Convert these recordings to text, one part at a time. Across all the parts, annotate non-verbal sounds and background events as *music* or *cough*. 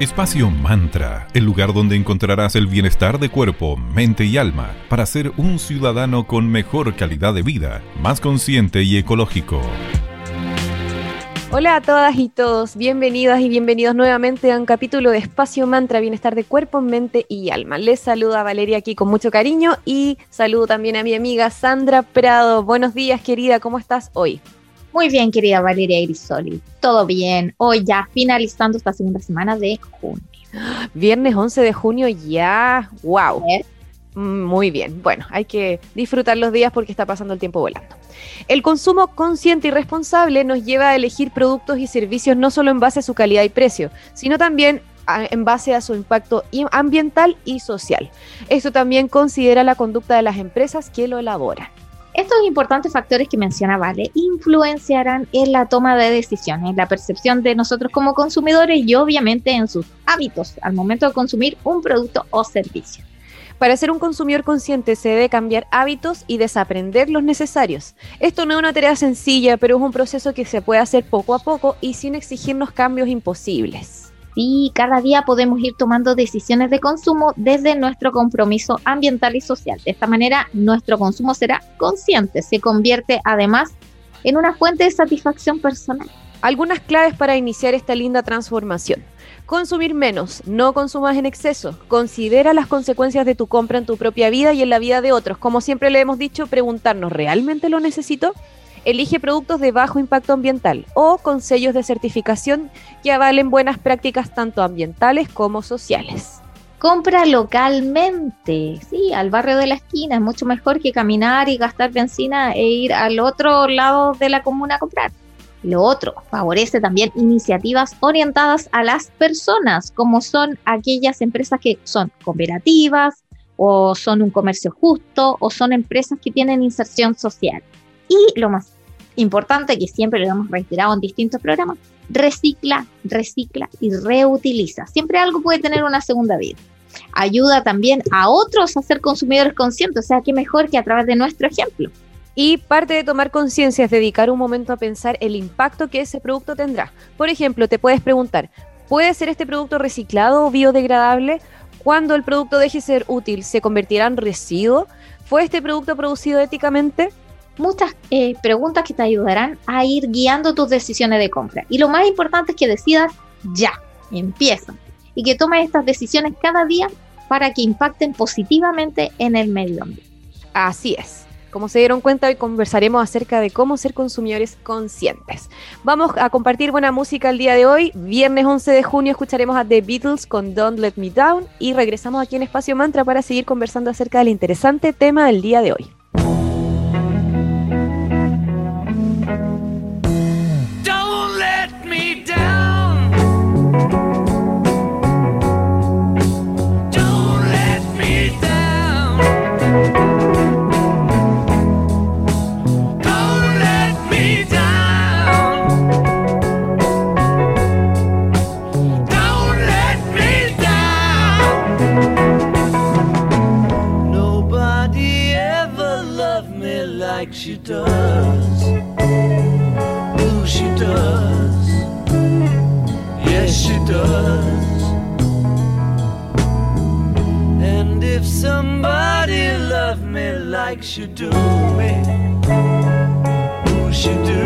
Espacio Mantra, el lugar donde encontrarás el bienestar de cuerpo, mente y alma para ser un ciudadano con mejor calidad de vida, más consciente y ecológico. Hola a todas y todos, bienvenidas y bienvenidos nuevamente a un capítulo de Espacio Mantra, Bienestar de Cuerpo, Mente y Alma. Les saluda Valeria aquí con mucho cariño y saludo también a mi amiga Sandra Prado. Buenos días querida, ¿cómo estás hoy? Muy bien, querida Valeria Grisoli. Todo bien. Hoy ya finalizando esta segunda semana de junio. Viernes 11 de junio ya. ¡Wow! Mm, muy bien. Bueno, hay que disfrutar los días porque está pasando el tiempo volando. El consumo consciente y responsable nos lleva a elegir productos y servicios no solo en base a su calidad y precio, sino también en base a su impacto ambiental y social. Esto también considera la conducta de las empresas que lo elaboran. Estos importantes factores que menciona Vale influenciarán en la toma de decisiones, en la percepción de nosotros como consumidores y obviamente en sus hábitos al momento de consumir un producto o servicio. Para ser un consumidor consciente se debe cambiar hábitos y desaprender los necesarios. Esto no es una tarea sencilla, pero es un proceso que se puede hacer poco a poco y sin exigirnos cambios imposibles. Sí, cada día podemos ir tomando decisiones de consumo desde nuestro compromiso ambiental y social. De esta manera, nuestro consumo será consciente, se convierte además en una fuente de satisfacción personal. Algunas claves para iniciar esta linda transformación. Consumir menos, no consumas en exceso. Considera las consecuencias de tu compra en tu propia vida y en la vida de otros. Como siempre le hemos dicho, preguntarnos, ¿realmente lo necesito? Elige productos de bajo impacto ambiental o con sellos de certificación que avalen buenas prácticas tanto ambientales como sociales. Compra localmente, sí, al barrio de la esquina, es mucho mejor que caminar y gastar benzina e ir al otro lado de la comuna a comprar. Lo otro, favorece también iniciativas orientadas a las personas, como son aquellas empresas que son cooperativas o son un comercio justo o son empresas que tienen inserción social. Y lo más importante, que siempre lo hemos reiterado en distintos programas, recicla, recicla y reutiliza. Siempre algo puede tener una segunda vida. Ayuda también a otros a ser consumidores conscientes, o sea, qué mejor que a través de nuestro ejemplo. Y parte de tomar conciencia es dedicar un momento a pensar el impacto que ese producto tendrá. Por ejemplo, te puedes preguntar, ¿puede ser este producto reciclado o biodegradable? Cuando el producto deje de ser útil, ¿se convertirá en residuo? ¿Fue este producto producido éticamente? Muchas eh, preguntas que te ayudarán a ir guiando tus decisiones de compra. Y lo más importante es que decidas ya, empieza, y que tomes estas decisiones cada día para que impacten positivamente en el medio ambiente. Así es. Como se dieron cuenta, hoy conversaremos acerca de cómo ser consumidores conscientes. Vamos a compartir buena música el día de hoy. Viernes 11 de junio escucharemos a The Beatles con Don't Let Me Down y regresamos aquí en Espacio Mantra para seguir conversando acerca del interesante tema del día de hoy. she does. Ooh, she does. Yes, she does. And if somebody loved me like she do me, ooh, she do.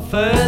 Me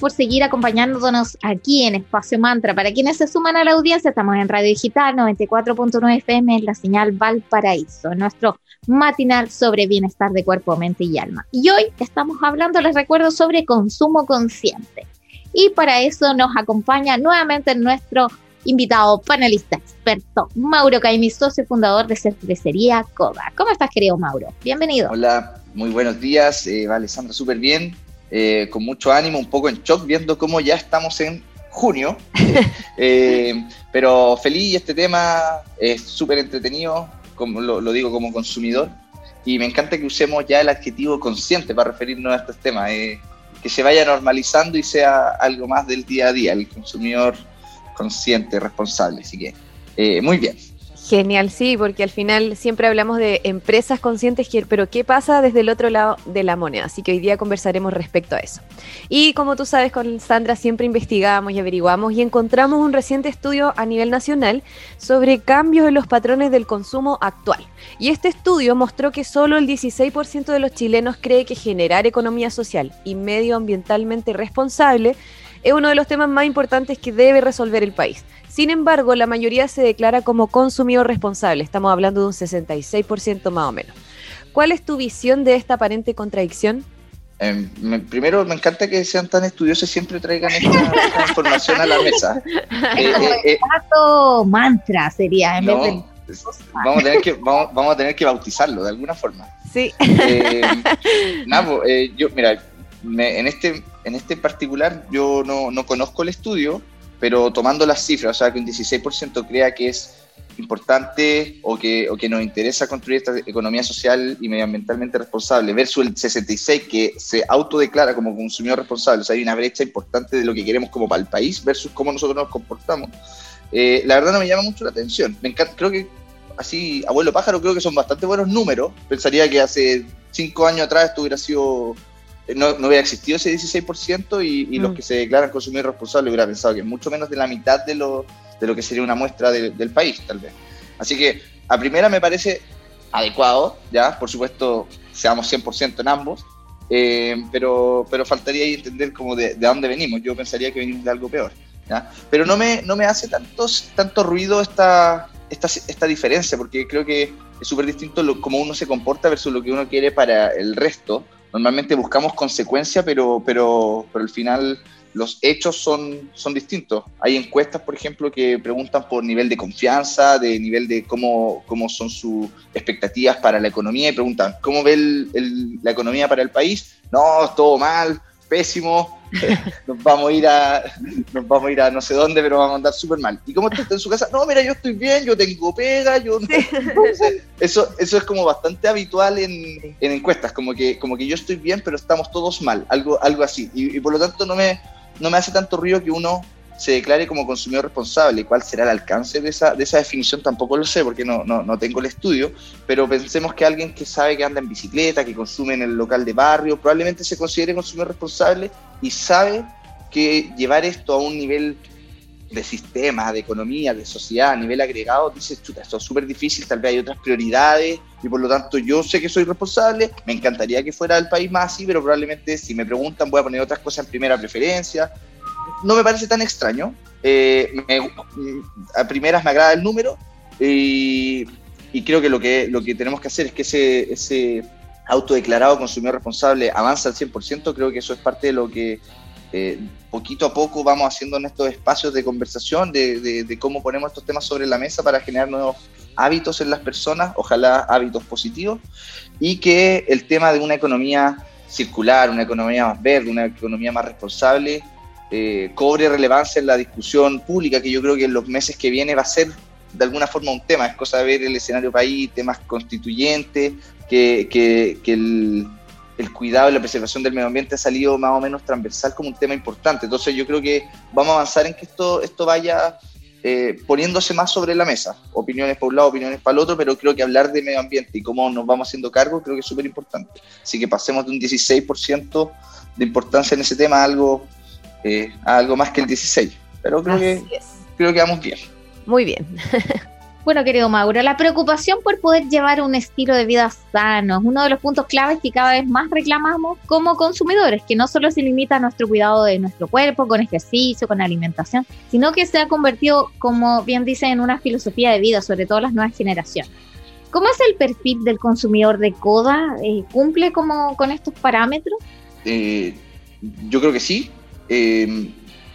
Por seguir acompañándonos aquí en Espacio Mantra. Para quienes se suman a la audiencia, estamos en Radio Digital 94.9 FM en la señal Valparaíso, nuestro matinal sobre bienestar de cuerpo, mente y alma. Y hoy estamos hablando, les recuerdo, sobre consumo consciente. Y para eso nos acompaña nuevamente nuestro invitado panelista experto, Mauro Caimi, socio fundador de Cervecería Coda. ¿Cómo estás, querido Mauro? Bienvenido. Hola, muy buenos días. Eh, vale, Sandra, súper bien. Eh, con mucho ánimo, un poco en shock, viendo cómo ya estamos en junio. *laughs* Eh, pero feliz, este tema es súper entretenido, como lo, lo digo como consumidor. Y me encanta que usemos ya el adjetivo consciente para referirnos a estos temas. eh, que se vaya normalizando y sea algo más del día a día, el consumidor consciente, responsable. Así que, muy bien. Genial, sí, porque al final siempre hablamos de empresas conscientes, pero ¿qué pasa desde el otro lado de la moneda? Así que hoy día conversaremos respecto a eso. Y como tú sabes, con Sandra siempre investigamos y averiguamos y encontramos un reciente estudio a nivel nacional sobre cambios en los patrones del consumo actual. Y este estudio mostró que solo el 16% de los chilenos cree que generar economía social y medioambientalmente responsable es uno de los temas más importantes que debe resolver el país. Sin embargo, la mayoría se declara como consumidor responsable. Estamos hablando de un 66% más o menos. ¿Cuál es tu visión de esta aparente contradicción? Eh, me- primero, me encanta que sean tan estudiosos y siempre traigan esta, esta información a la mesa. *laughs* Eh, eh, eh, mantra sería, en no, vez de... vamos, a tener que, vamos, vamos a tener que bautizarlo de alguna forma. Sí. Eh, nada, po, eh, yo, mira, me- en, este, en este particular yo no, no conozco el estudio, pero tomando las cifras, o sea, que un 16% crea que es importante o que, o que nos interesa construir esta economía social y medioambientalmente responsable, versus el 66% que se autodeclara como consumidor responsable. O sea, hay una brecha importante de lo que queremos como para el país versus cómo nosotros nos comportamos. Eh, la verdad no me llama mucho la atención. Me encanta, creo que así, abuelo pájaro, creo que son bastante buenos números. Pensaría que hace cinco años atrás esto hubiera sido, no, no hubiera existido ese 16% y, y los Mm. que se declaran consumidores responsables hubiera pensado que mucho menos de la mitad de lo, de lo que sería una muestra de- del país, tal vez. Así que a primera me parece adecuado, ya, por supuesto, seamos 100% en ambos, eh, pero, pero faltaría ahí entender como de, de dónde venimos. Yo pensaría que venimos de algo peor. ¿ya? Pero no me, no me hace tantos, tanto ruido esta, esta, esta diferencia, porque creo que es súper distinto lo, cómo uno se comporta versus lo que uno quiere para el resto. Normalmente buscamos consecuencia, pero, pero, pero al final los hechos son, son distintos. Hay encuestas, por ejemplo, que preguntan por nivel de confianza, de nivel de cómo, cómo son sus expectativas para la economía y preguntan, ¿cómo ve el- el- la economía para el país? No, todo mal, pésimo, *laughs* nos vamos a ir a nos vamos a ir a no sé dónde, pero vamos a andar súper mal. ¿Y cómo está usted en su casa? No, mira, yo estoy bien, yo tengo pega, yo no- *laughs* eso, eso es como bastante habitual en, en encuestas, como que, como que yo estoy bien, pero estamos todos mal, algo, algo así. Y, y por lo tanto no me, no me hace tanto ruido que uno se declare como consumidor responsable. ¿Cuál será el alcance de esa, de esa definición? Tampoco lo sé, porque no, no, no tengo el estudio, pero pensemos que alguien que sabe que anda en bicicleta, que consume en el local de barrio, probablemente se considere consumidor responsable y sabe que llevar esto a un nivel de sistema, de economía, de sociedad a nivel agregado, dices, chuta, esto es súper difícil, tal vez hay otras prioridades y por lo tanto yo sé que soy responsable, me encantaría que fuera el país más así, pero probablemente si me preguntan voy a poner otras cosas en primera preferencia. No me parece tan extraño, eh, me- a primeras me agrada el número y, creo que lo, que lo que tenemos que hacer es que ese, ese autodeclarado consumidor responsable avanza al 100%, creo que eso es parte de lo que eh, poquito a poco vamos haciendo en estos espacios de conversación, de- de cómo ponemos estos temas sobre la mesa para generar nuevos hábitos en las personas, ojalá hábitos positivos, y que el tema de una economía circular, una economía más verde, una economía más responsable, eh, cobre relevancia en la discusión pública, que yo creo que en los meses que viene va a ser de alguna forma un tema, es cosa de ver el escenario país, temas constituyentes, que, que, el cuidado y la preservación del medio ambiente ha salido más o menos transversal como un tema importante. Entonces yo creo que vamos a avanzar en que esto, esto vaya eh, poniéndose más sobre la mesa. Opiniones para un lado, opiniones para el otro, pero creo que hablar de medio ambiente y cómo nos vamos haciendo cargo creo que es súper importante. Así que pasemos de un 16% de importancia en ese tema a algo, eh, a algo más que el 16%. Pero creo que, es. creo que vamos bien. Muy bien. *laughs* Bueno, querido Mauro, la preocupación por poder llevar un estilo de vida sano es uno de los puntos claves que cada vez más reclamamos como consumidores, que no solo se limita a nuestro cuidado de nuestro cuerpo, con ejercicio, con alimentación, sino que se ha convertido, como bien dice, en una filosofía de vida, sobre todo las nuevas generaciones. ¿Cómo es el perfil del consumidor de Coda? Eh, ¿Cumple como con estos parámetros? Eh, yo creo que sí. Eh,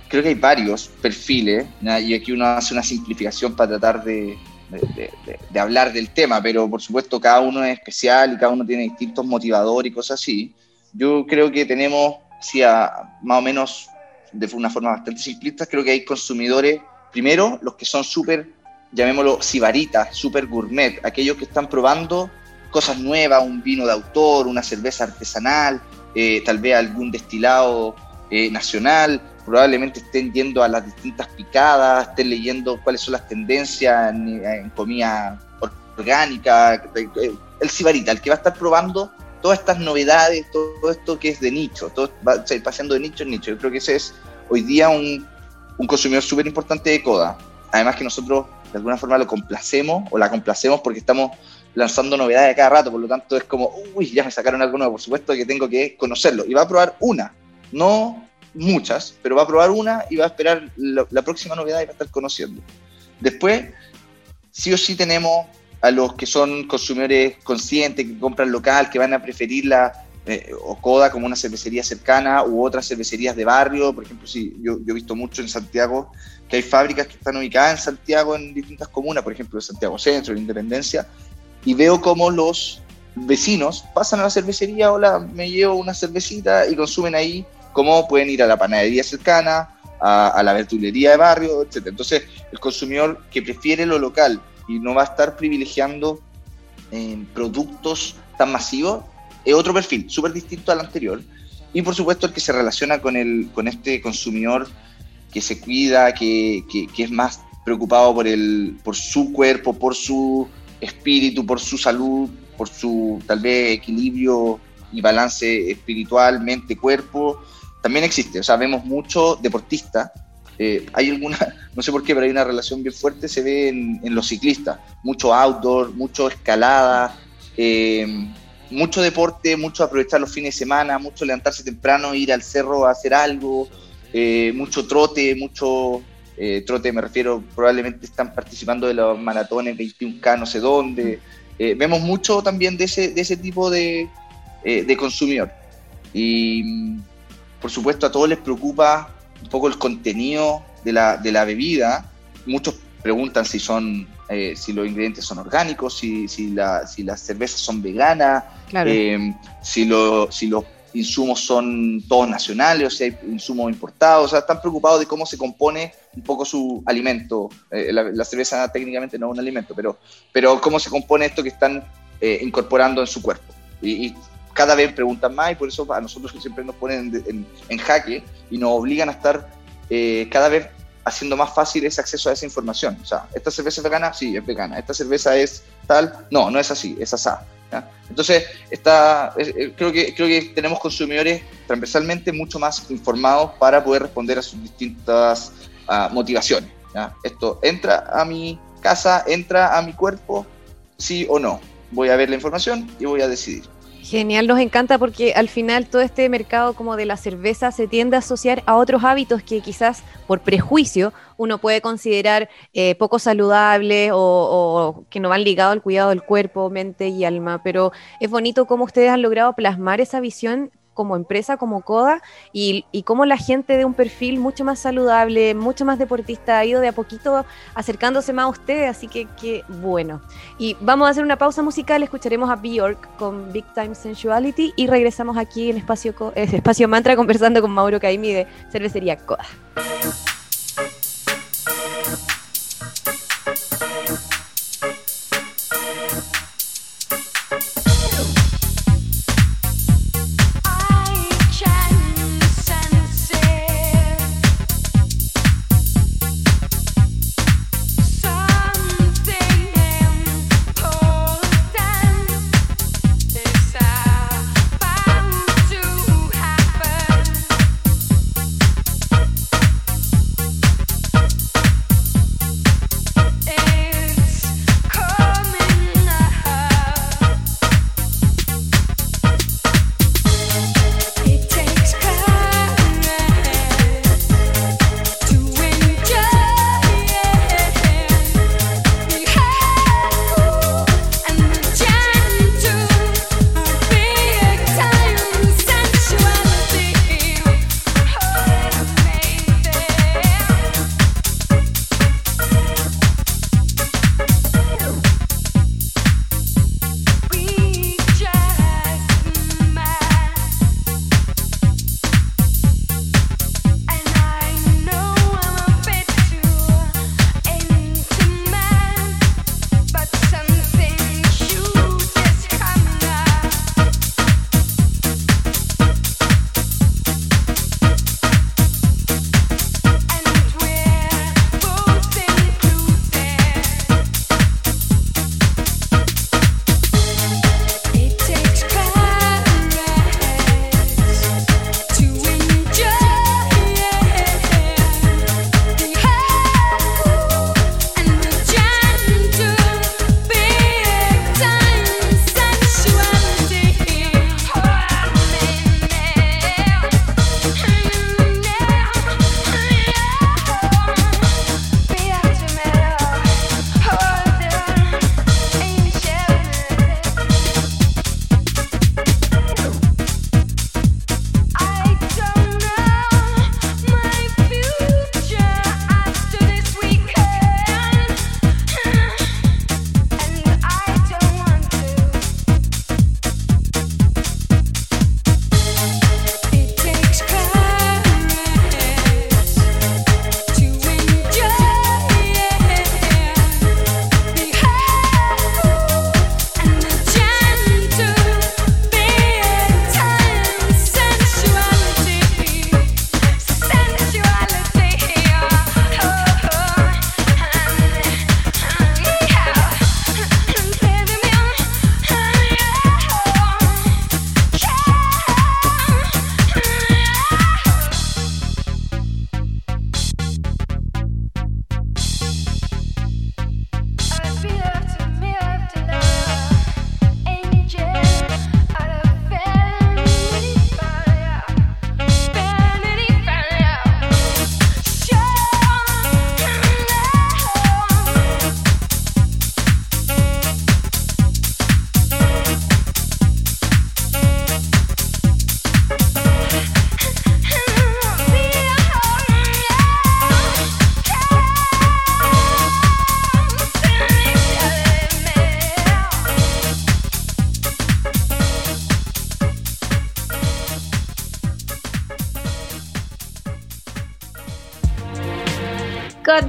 creo que hay varios perfiles, ¿ya? y aquí uno hace una simplificación para tratar de, de- de- de- hablar del tema, pero por supuesto cada uno es especial y cada uno tiene distintos motivadores y cosas así. Yo creo que tenemos, sí, a- más o menos de una forma bastante simplista, creo que hay consumidores, primero, los que son súper, llamémoslo, sibaritas, súper gourmet, aquellos que están probando cosas nuevas, un vino de autor, una cerveza artesanal, eh, tal vez algún destilado eh, nacional, probablemente estén yendo a las distintas picadas, estén leyendo cuáles son las tendencias en, comida orgánica, eh, el sibarita, el que va a estar probando todas estas novedades, todo esto que es de nicho, todo va a ir pasando de nicho en nicho. Yo creo que ese es hoy día un, un consumidor súper importante de Coda. Además que nosotros de alguna forma lo complacemos o la complacemos porque estamos lanzando novedades a cada rato, por lo tanto es como, uy, ya me sacaron algo nuevo, por supuesto que tengo que conocerlo. Y va a probar una, no muchas, pero va a probar una y va a esperar la, próxima novedad y va a estar conociendo. Después, sí o sí tenemos a los que son consumidores conscientes, que compran local, que van a preferir la eh, o Coda como una cervecería cercana u otras cervecerías de barrio. Por ejemplo, sí, yo, yo he visto mucho en Santiago que hay fábricas que están ubicadas en Santiago en distintas comunas, por ejemplo, en Santiago Centro, en Independencia, y veo cómo los vecinos pasan a la cervecería, hola, me llevo una cervecita y consumen ahí, cómo pueden ir a la panadería cercana, a, a la verdulería de barrio, etc. Entonces, el consumidor que prefiere lo local y no va a estar privilegiando eh, productos tan masivos, es otro perfil, súper distinto al anterior. Y por supuesto el que se relaciona con, el, con este consumidor que se cuida, que, que, que es más preocupado por, el, por su cuerpo, por su espíritu, por su salud, por su tal vez equilibrio y balance espiritual, mente, cuerpo, también existe. O sea, vemos mucho deportista. Eh, hay alguna, *laughs* no sé por qué, pero hay una relación bien fuerte, se ve en, los ciclistas. Mucho outdoor, mucho escalada, eh, mucho deporte, mucho aprovechar los fines de semana, mucho levantarse temprano, ir al cerro a hacer algo, eh, mucho trote, mucho trote, me refiero, probablemente están participando de los maratones 21K, no sé dónde. Vemos mucho también de ese, de ese tipo de, de consumidor. Y por supuesto a todos les preocupa un poco el contenido de la, de la bebida. Muchos preguntan si son eh, si los ingredientes son orgánicos, si, si, la, si las cervezas son veganas, Claro. eh, si, lo- si los insumos son todos nacionales o si hay insumos importados. O sea, están preocupados de cómo se compone un poco su alimento. Eh, la, la cerveza técnicamente no es un alimento, pero, pero cómo se compone esto que están eh, incorporando en su cuerpo. Y, y cada vez preguntan más y por eso a nosotros siempre nos ponen en, en- en jaque y nos obligan a estar eh, cada vez haciendo más fácil ese acceso a esa información. O sea, ¿esta cerveza es vegana? Sí, es vegana. ¿Esta cerveza es tal? No, no es así, es asá. Entonces, está, eh, creo, que, creo que tenemos consumidores transversalmente mucho más informados para poder responder a sus distintas ah, motivaciones. Esto entra a mi casa, entra a mi cuerpo, sí o no. Voy a ver la información y voy a decidir. Genial, nos encanta porque al final todo este mercado como de la cerveza se tiende a asociar a otros hábitos que quizás por prejuicio uno puede considerar eh, poco saludables o, o que no van ligados al cuidado del cuerpo, mente y alma. Pero es bonito cómo ustedes han logrado plasmar esa visión como empresa, como CODA, y, y cómo la gente de un perfil mucho más saludable, mucho más deportista, ha ido de a poquito acercándose más a ustedes, así que qué bueno. Y vamos a hacer una pausa musical, escucharemos a Bjork con Big Time Sensuality y regresamos aquí en Espacio, Co- eh, Espacio Mantra conversando con Mauro Caimi de Cervecería CODA.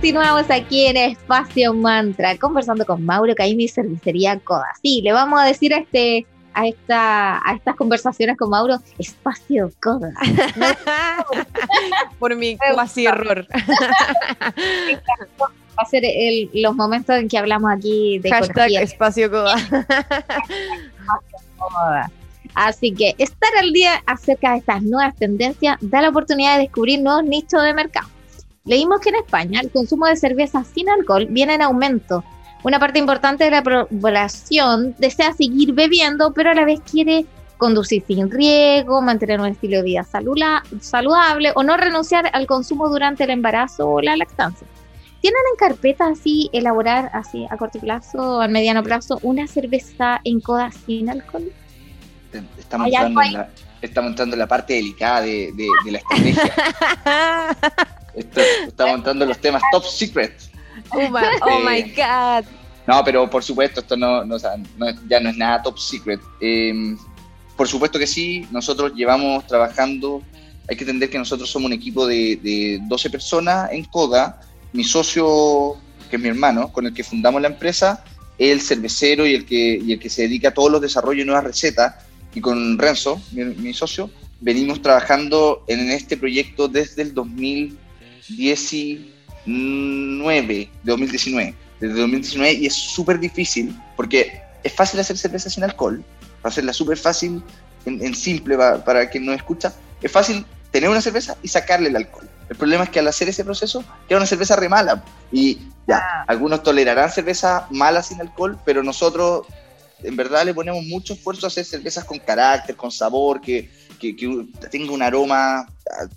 Continuamos aquí en Espacio Mantra, conversando con Mauro Caimi, Cervecería Coda. Sí, le vamos a decir a este a esta a estas conversaciones con Mauro, Espacio Coda. *laughs* Por mi cuasi error. *laughs* Va a ser el- los momentos en que hablamos aquí de Hashtag ecología. espacio. Coda. *laughs* Así que estar al día acerca de estas nuevas tendencias da la oportunidad de descubrir nuevos nichos de mercado. Leímos que en España el consumo de cerveza sin alcohol viene en aumento. Una parte importante de la población desea seguir bebiendo, pero a la vez quiere conducir sin riesgo, mantener un estilo de vida salula- saludable o no renunciar al consumo durante el embarazo o la lactancia. ¿Tienen en carpeta así elaborar así a corto plazo o a mediano plazo una cerveza en coda sin alcohol? Estamos entrando, en la, estamos entrando en la parte delicada de, de- de la estrategia. *laughs* Estamos entrando en los temas top secret. oh, my, oh my Eh, God. No, pero por supuesto, esto no, no, ya no es nada top secret. Eh, por supuesto que sí, nosotros llevamos trabajando, hay que entender que nosotros somos un equipo de, de 12 personas en CODA. Mi socio, que es mi hermano, con el que fundamos la empresa, es el cervecero y el que, y el que se dedica a todos los desarrollos de nuevas recetas. Y con Renzo, mi, mi socio, venimos trabajando en este proyecto desde el 2019, de 2019 desde 2019 y es súper difícil porque es fácil hacer cerveza sin alcohol, para hacerla súper fácil, en, en simple pa- para quien no escucha, es fácil tener una cerveza y sacarle el alcohol. El problema es que al hacer ese proceso queda una cerveza re mala y ya, algunos tolerarán cerveza mala sin alcohol, pero nosotros en verdad le ponemos mucho esfuerzo a hacer cervezas con carácter, con sabor, que, que, que tenga un aroma ah,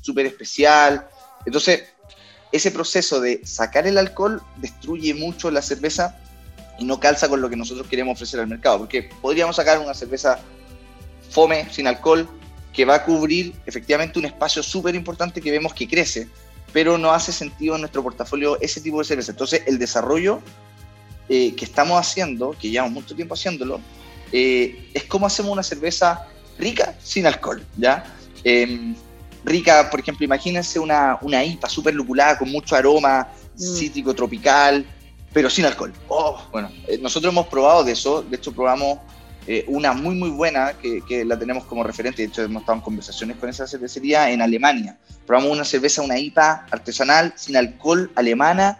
súper especial. Entonces, ese proceso de sacar el alcohol destruye mucho la cerveza y no calza con lo que nosotros queremos ofrecer al mercado, porque podríamos sacar una cerveza fome, sin alcohol, que va a cubrir efectivamente un espacio súper importante que vemos que crece, pero no hace sentido en nuestro portafolio ese tipo de cerveza. Entonces, el desarrollo eh, que estamos haciendo, que llevamos mucho tiempo haciéndolo, eh, es cómo hacemos una cerveza rica sin alcohol, ¿ya? Em, rica, por ejemplo, imagínense una, una IPA súper lupulada con mucho aroma Mm. cítrico, tropical, pero sin alcohol. Oh, bueno, eh, nosotros hemos probado de eso, de hecho probamos eh, una muy muy buena que, que la tenemos como referente, de hecho hemos estado en conversaciones con esa cervecería en Alemania. Probamos una cerveza, una IPA artesanal, sin alcohol, alemana,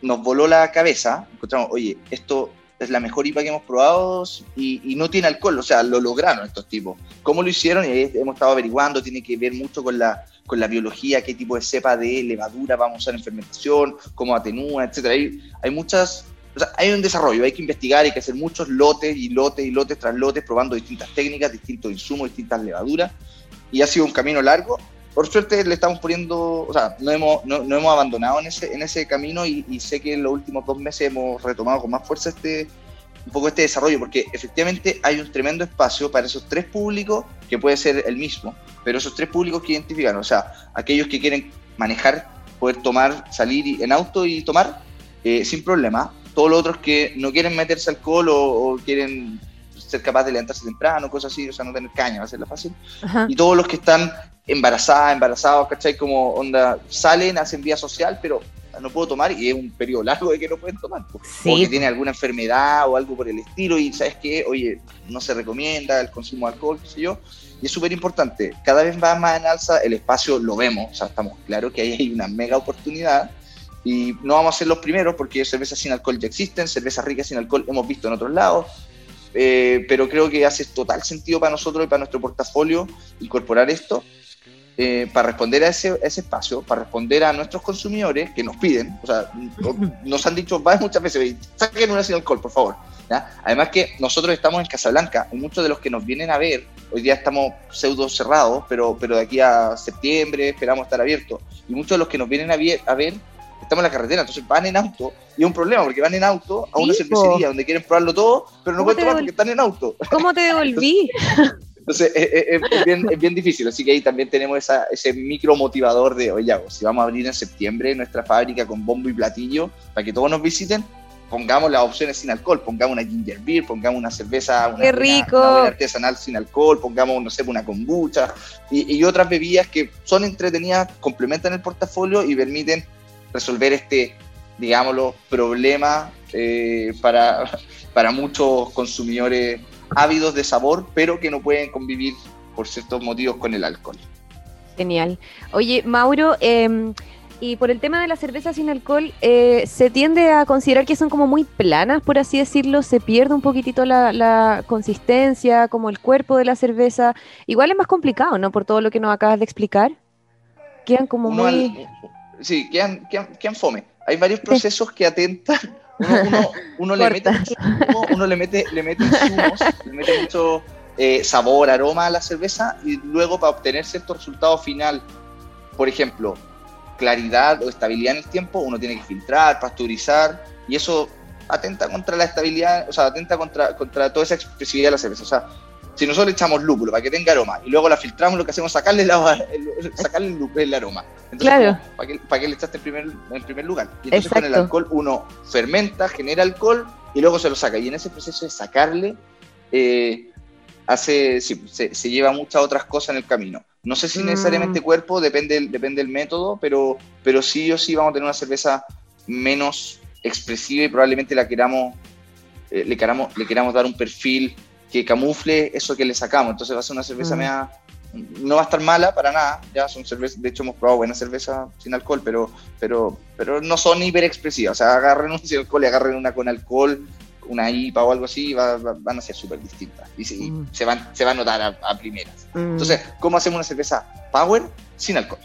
nos voló la cabeza, encontramos, oye, esto es la mejor IPA que hemos probado y, y no tiene alcohol, o sea, lo lograron estos tipos. ¿Cómo lo hicieron? Y hemos estado averiguando, tiene que ver mucho con la, con la biología, qué tipo de cepa de levadura vamos a usar en fermentación, cómo atenúa, etcétera. Hay, hay muchas, o sea, hay un desarrollo, hay que investigar, hay que hacer muchos lotes y lotes y lotes tras lotes, probando distintas técnicas, distintos insumos, distintas levaduras, y ha sido un camino largo. Por suerte le estamos poniendo, o sea, no hemos, no, no hemos abandonado en ese, en ese camino y, y sé que en los últimos dos meses hemos retomado con más fuerza este, un poco este desarrollo, porque efectivamente hay un tremendo espacio para esos tres públicos, que puede ser el mismo, pero esos tres públicos que identifican, o sea, aquellos que quieren manejar, poder tomar, salir y- en auto y tomar eh, sin problema, todos los otros que no quieren meterse alcohol o, o quieren ser capaces de levantarse temprano, cosas así, o sea, no tener caña, va a ser la fácil, Ajá. y todos los que están embarazadas, embarazados, ¿cachai? Como onda, salen, hacen vía social, pero no puedo tomar y es un periodo largo de que no pueden tomar. po. O que tienen alguna enfermedad o algo por el estilo y sabes que, oye, no se recomienda el consumo de alcohol, qué sé yo. Y es súper importante, cada vez va más en alza, el espacio lo vemos, o sea, estamos claros que ahí hay una mega oportunidad y no vamos a ser los primeros porque cervezas sin alcohol ya existen, cervezas ricas sin alcohol hemos visto en otros lados, eh, pero creo que hace total sentido para nosotros y para nuestro portafolio incorporar esto eh, para responder a ese, a ese espacio, para responder a nuestros consumidores que nos piden, o sea, no- *laughs* nos han dicho muchas veces, saquen una sin alcohol, por favor. ¿ya? Además que nosotros estamos en Casablanca, y muchos de los que nos vienen a ver, hoy día estamos pseudo cerrados, pero, pero de aquí a septiembre esperamos estar abiertos, y muchos de los que nos vienen a, vie- a ver, estamos en la carretera, entonces van en auto, y es un problema, porque van en auto a una cervecería donde quieren probarlo todo, pero no ¿Cómo pueden tomar porque están en auto. ¿Cómo te devolví? Entonces *laughs* es, es- es bien, es bien difícil, así que ahí también tenemos esa, ese micro motivador de, oye, si vamos a abrir en septiembre nuestra fábrica con bombo y platillo para que todos nos visiten, pongamos las opciones sin alcohol, pongamos una ginger beer, pongamos una cerveza, una, ¡Qué buena- rico! una artesanal sin alcohol, pongamos, no sé, una kombucha y, y otras bebidas que son entretenidas, complementan el portafolio y permiten resolver este, digámoslo, problema eh, para, para muchos consumidores ávidos de sabor, pero que no pueden convivir por ciertos motivos con el alcohol. Genial. Oye, Mauro, eh, y por el tema de la cerveza sin alcohol, eh, se tiende a considerar que son como muy planas, por así decirlo, se pierde un poquitito la, la consistencia, como el cuerpo de la cerveza. Igual es más complicado, ¿no? Por todo lo que nos acabas de explicar. Quedan como Uno muy... al, Sí, quedan, quedan, quedan fome. Hay varios procesos que atentan. Uno, uno, uno le mete mucho zumo, uno le mete, le mete le mete mucho eh, sabor, aroma a la cerveza y luego para obtener cierto resultado final, por ejemplo, claridad o estabilidad en el tiempo, uno tiene que filtrar, pasteurizar y eso atenta contra la estabilidad, o sea, atenta contra, contra toda esa expresividad de la cerveza. O sea, si nosotros le echamos lúpulo para que tenga aroma y luego la filtramos, lo que hacemos es sacarle, la, el, sacarle el, aroma. Entonces, Claro. ¿para, qué, para qué le echaste en primer, en primer lugar? Y entonces con el Exacto. alcohol uno fermenta, genera alcohol y luego se lo saca. Y en ese proceso de sacarle, eh, hace, sí, se, se lleva muchas otras cosas en el camino. No sé si Mm. necesariamente cuerpo, depende, del- depende del método, pero, pero sí o sí vamos a tener una cerveza menos expresiva y probablemente la queramos, eh, le, queramos, le queramos dar un perfil que camufle eso que le sacamos. Entonces va a ser una cerveza Mm. media- no va a estar mala para nada, ya son cervezas, de hecho hemos probado buena cerveza sin alcohol, pero, pero, pero no son hiper expresivas, o sea, agarren un sin *laughs* alcohol y agarren una con alcohol, una IPA o algo así, va- va- van a ser súper distintas y, se, y Mm. se, van, se va a notar a, a primeras. Mm. Entonces, ¿cómo hacemos una cerveza power sin alcohol?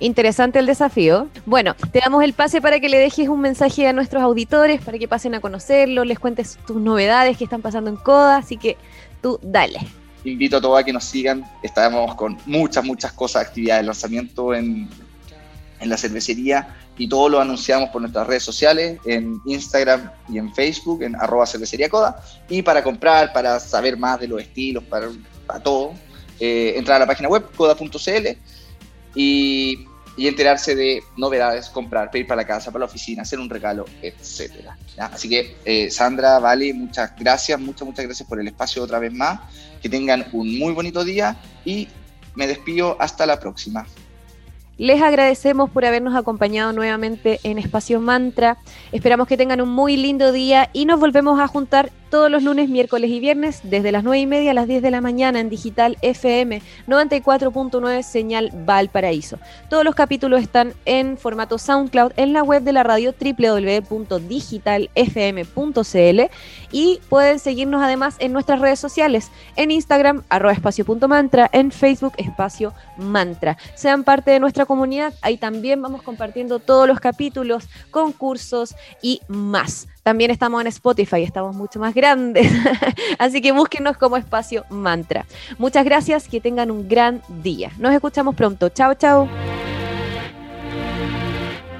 Interesante el desafío. Bueno, te damos el pase para que le dejes un mensaje a nuestros auditores, para que pasen a conocerlo, les cuentes tus novedades que están pasando en Coda, así que tú dale. invito a todos a que nos sigan. Estamos con muchas, muchas cosas, actividades de lanzamiento en, en la cervecería y todo lo anunciamos por nuestras redes sociales, en Instagram y en Facebook, en arroba cervecería coda. Y para comprar, para saber más de los estilos, para, para todo, eh, entrar a la página web coda.cl y, enterarse de novedades, comprar, pedir para la casa, para la oficina, hacer un regalo. ¿ya? Así que, eh, Sandra, Vale, muchas gracias, muchas, muchas gracias por el espacio otra vez más. Que tengan un muy bonito día y me despido hasta la próxima. Les agradecemos por habernos acompañado nuevamente en Espacio Mantra. Esperamos que tengan un muy lindo día y nos volvemos a juntar todos los lunes, miércoles y viernes desde las 9 y media a las 10 de la mañana en Digital FM 94.9 Señal Valparaíso. Todos los capítulos están en formato SoundCloud en la web de la radio www.digitalfm.cl y pueden seguirnos además en nuestras redes sociales en Instagram arroba espacio.mantra, en Facebook espacio mantra. Sean parte de nuestra comunidad, ahí también vamos compartiendo todos los capítulos, concursos y más. También estamos en Spotify, estamos mucho más grandes, *laughs* así que búsquenos como espacio mantra. Muchas gracias, que tengan un gran día. Nos escuchamos pronto. Chao, chao.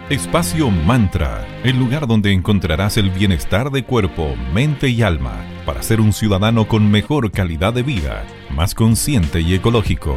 Espacio Mantra, el lugar donde encontrarás el bienestar de cuerpo, mente y alma para ser un ciudadano con mejor calidad de vida, más consciente y ecológico.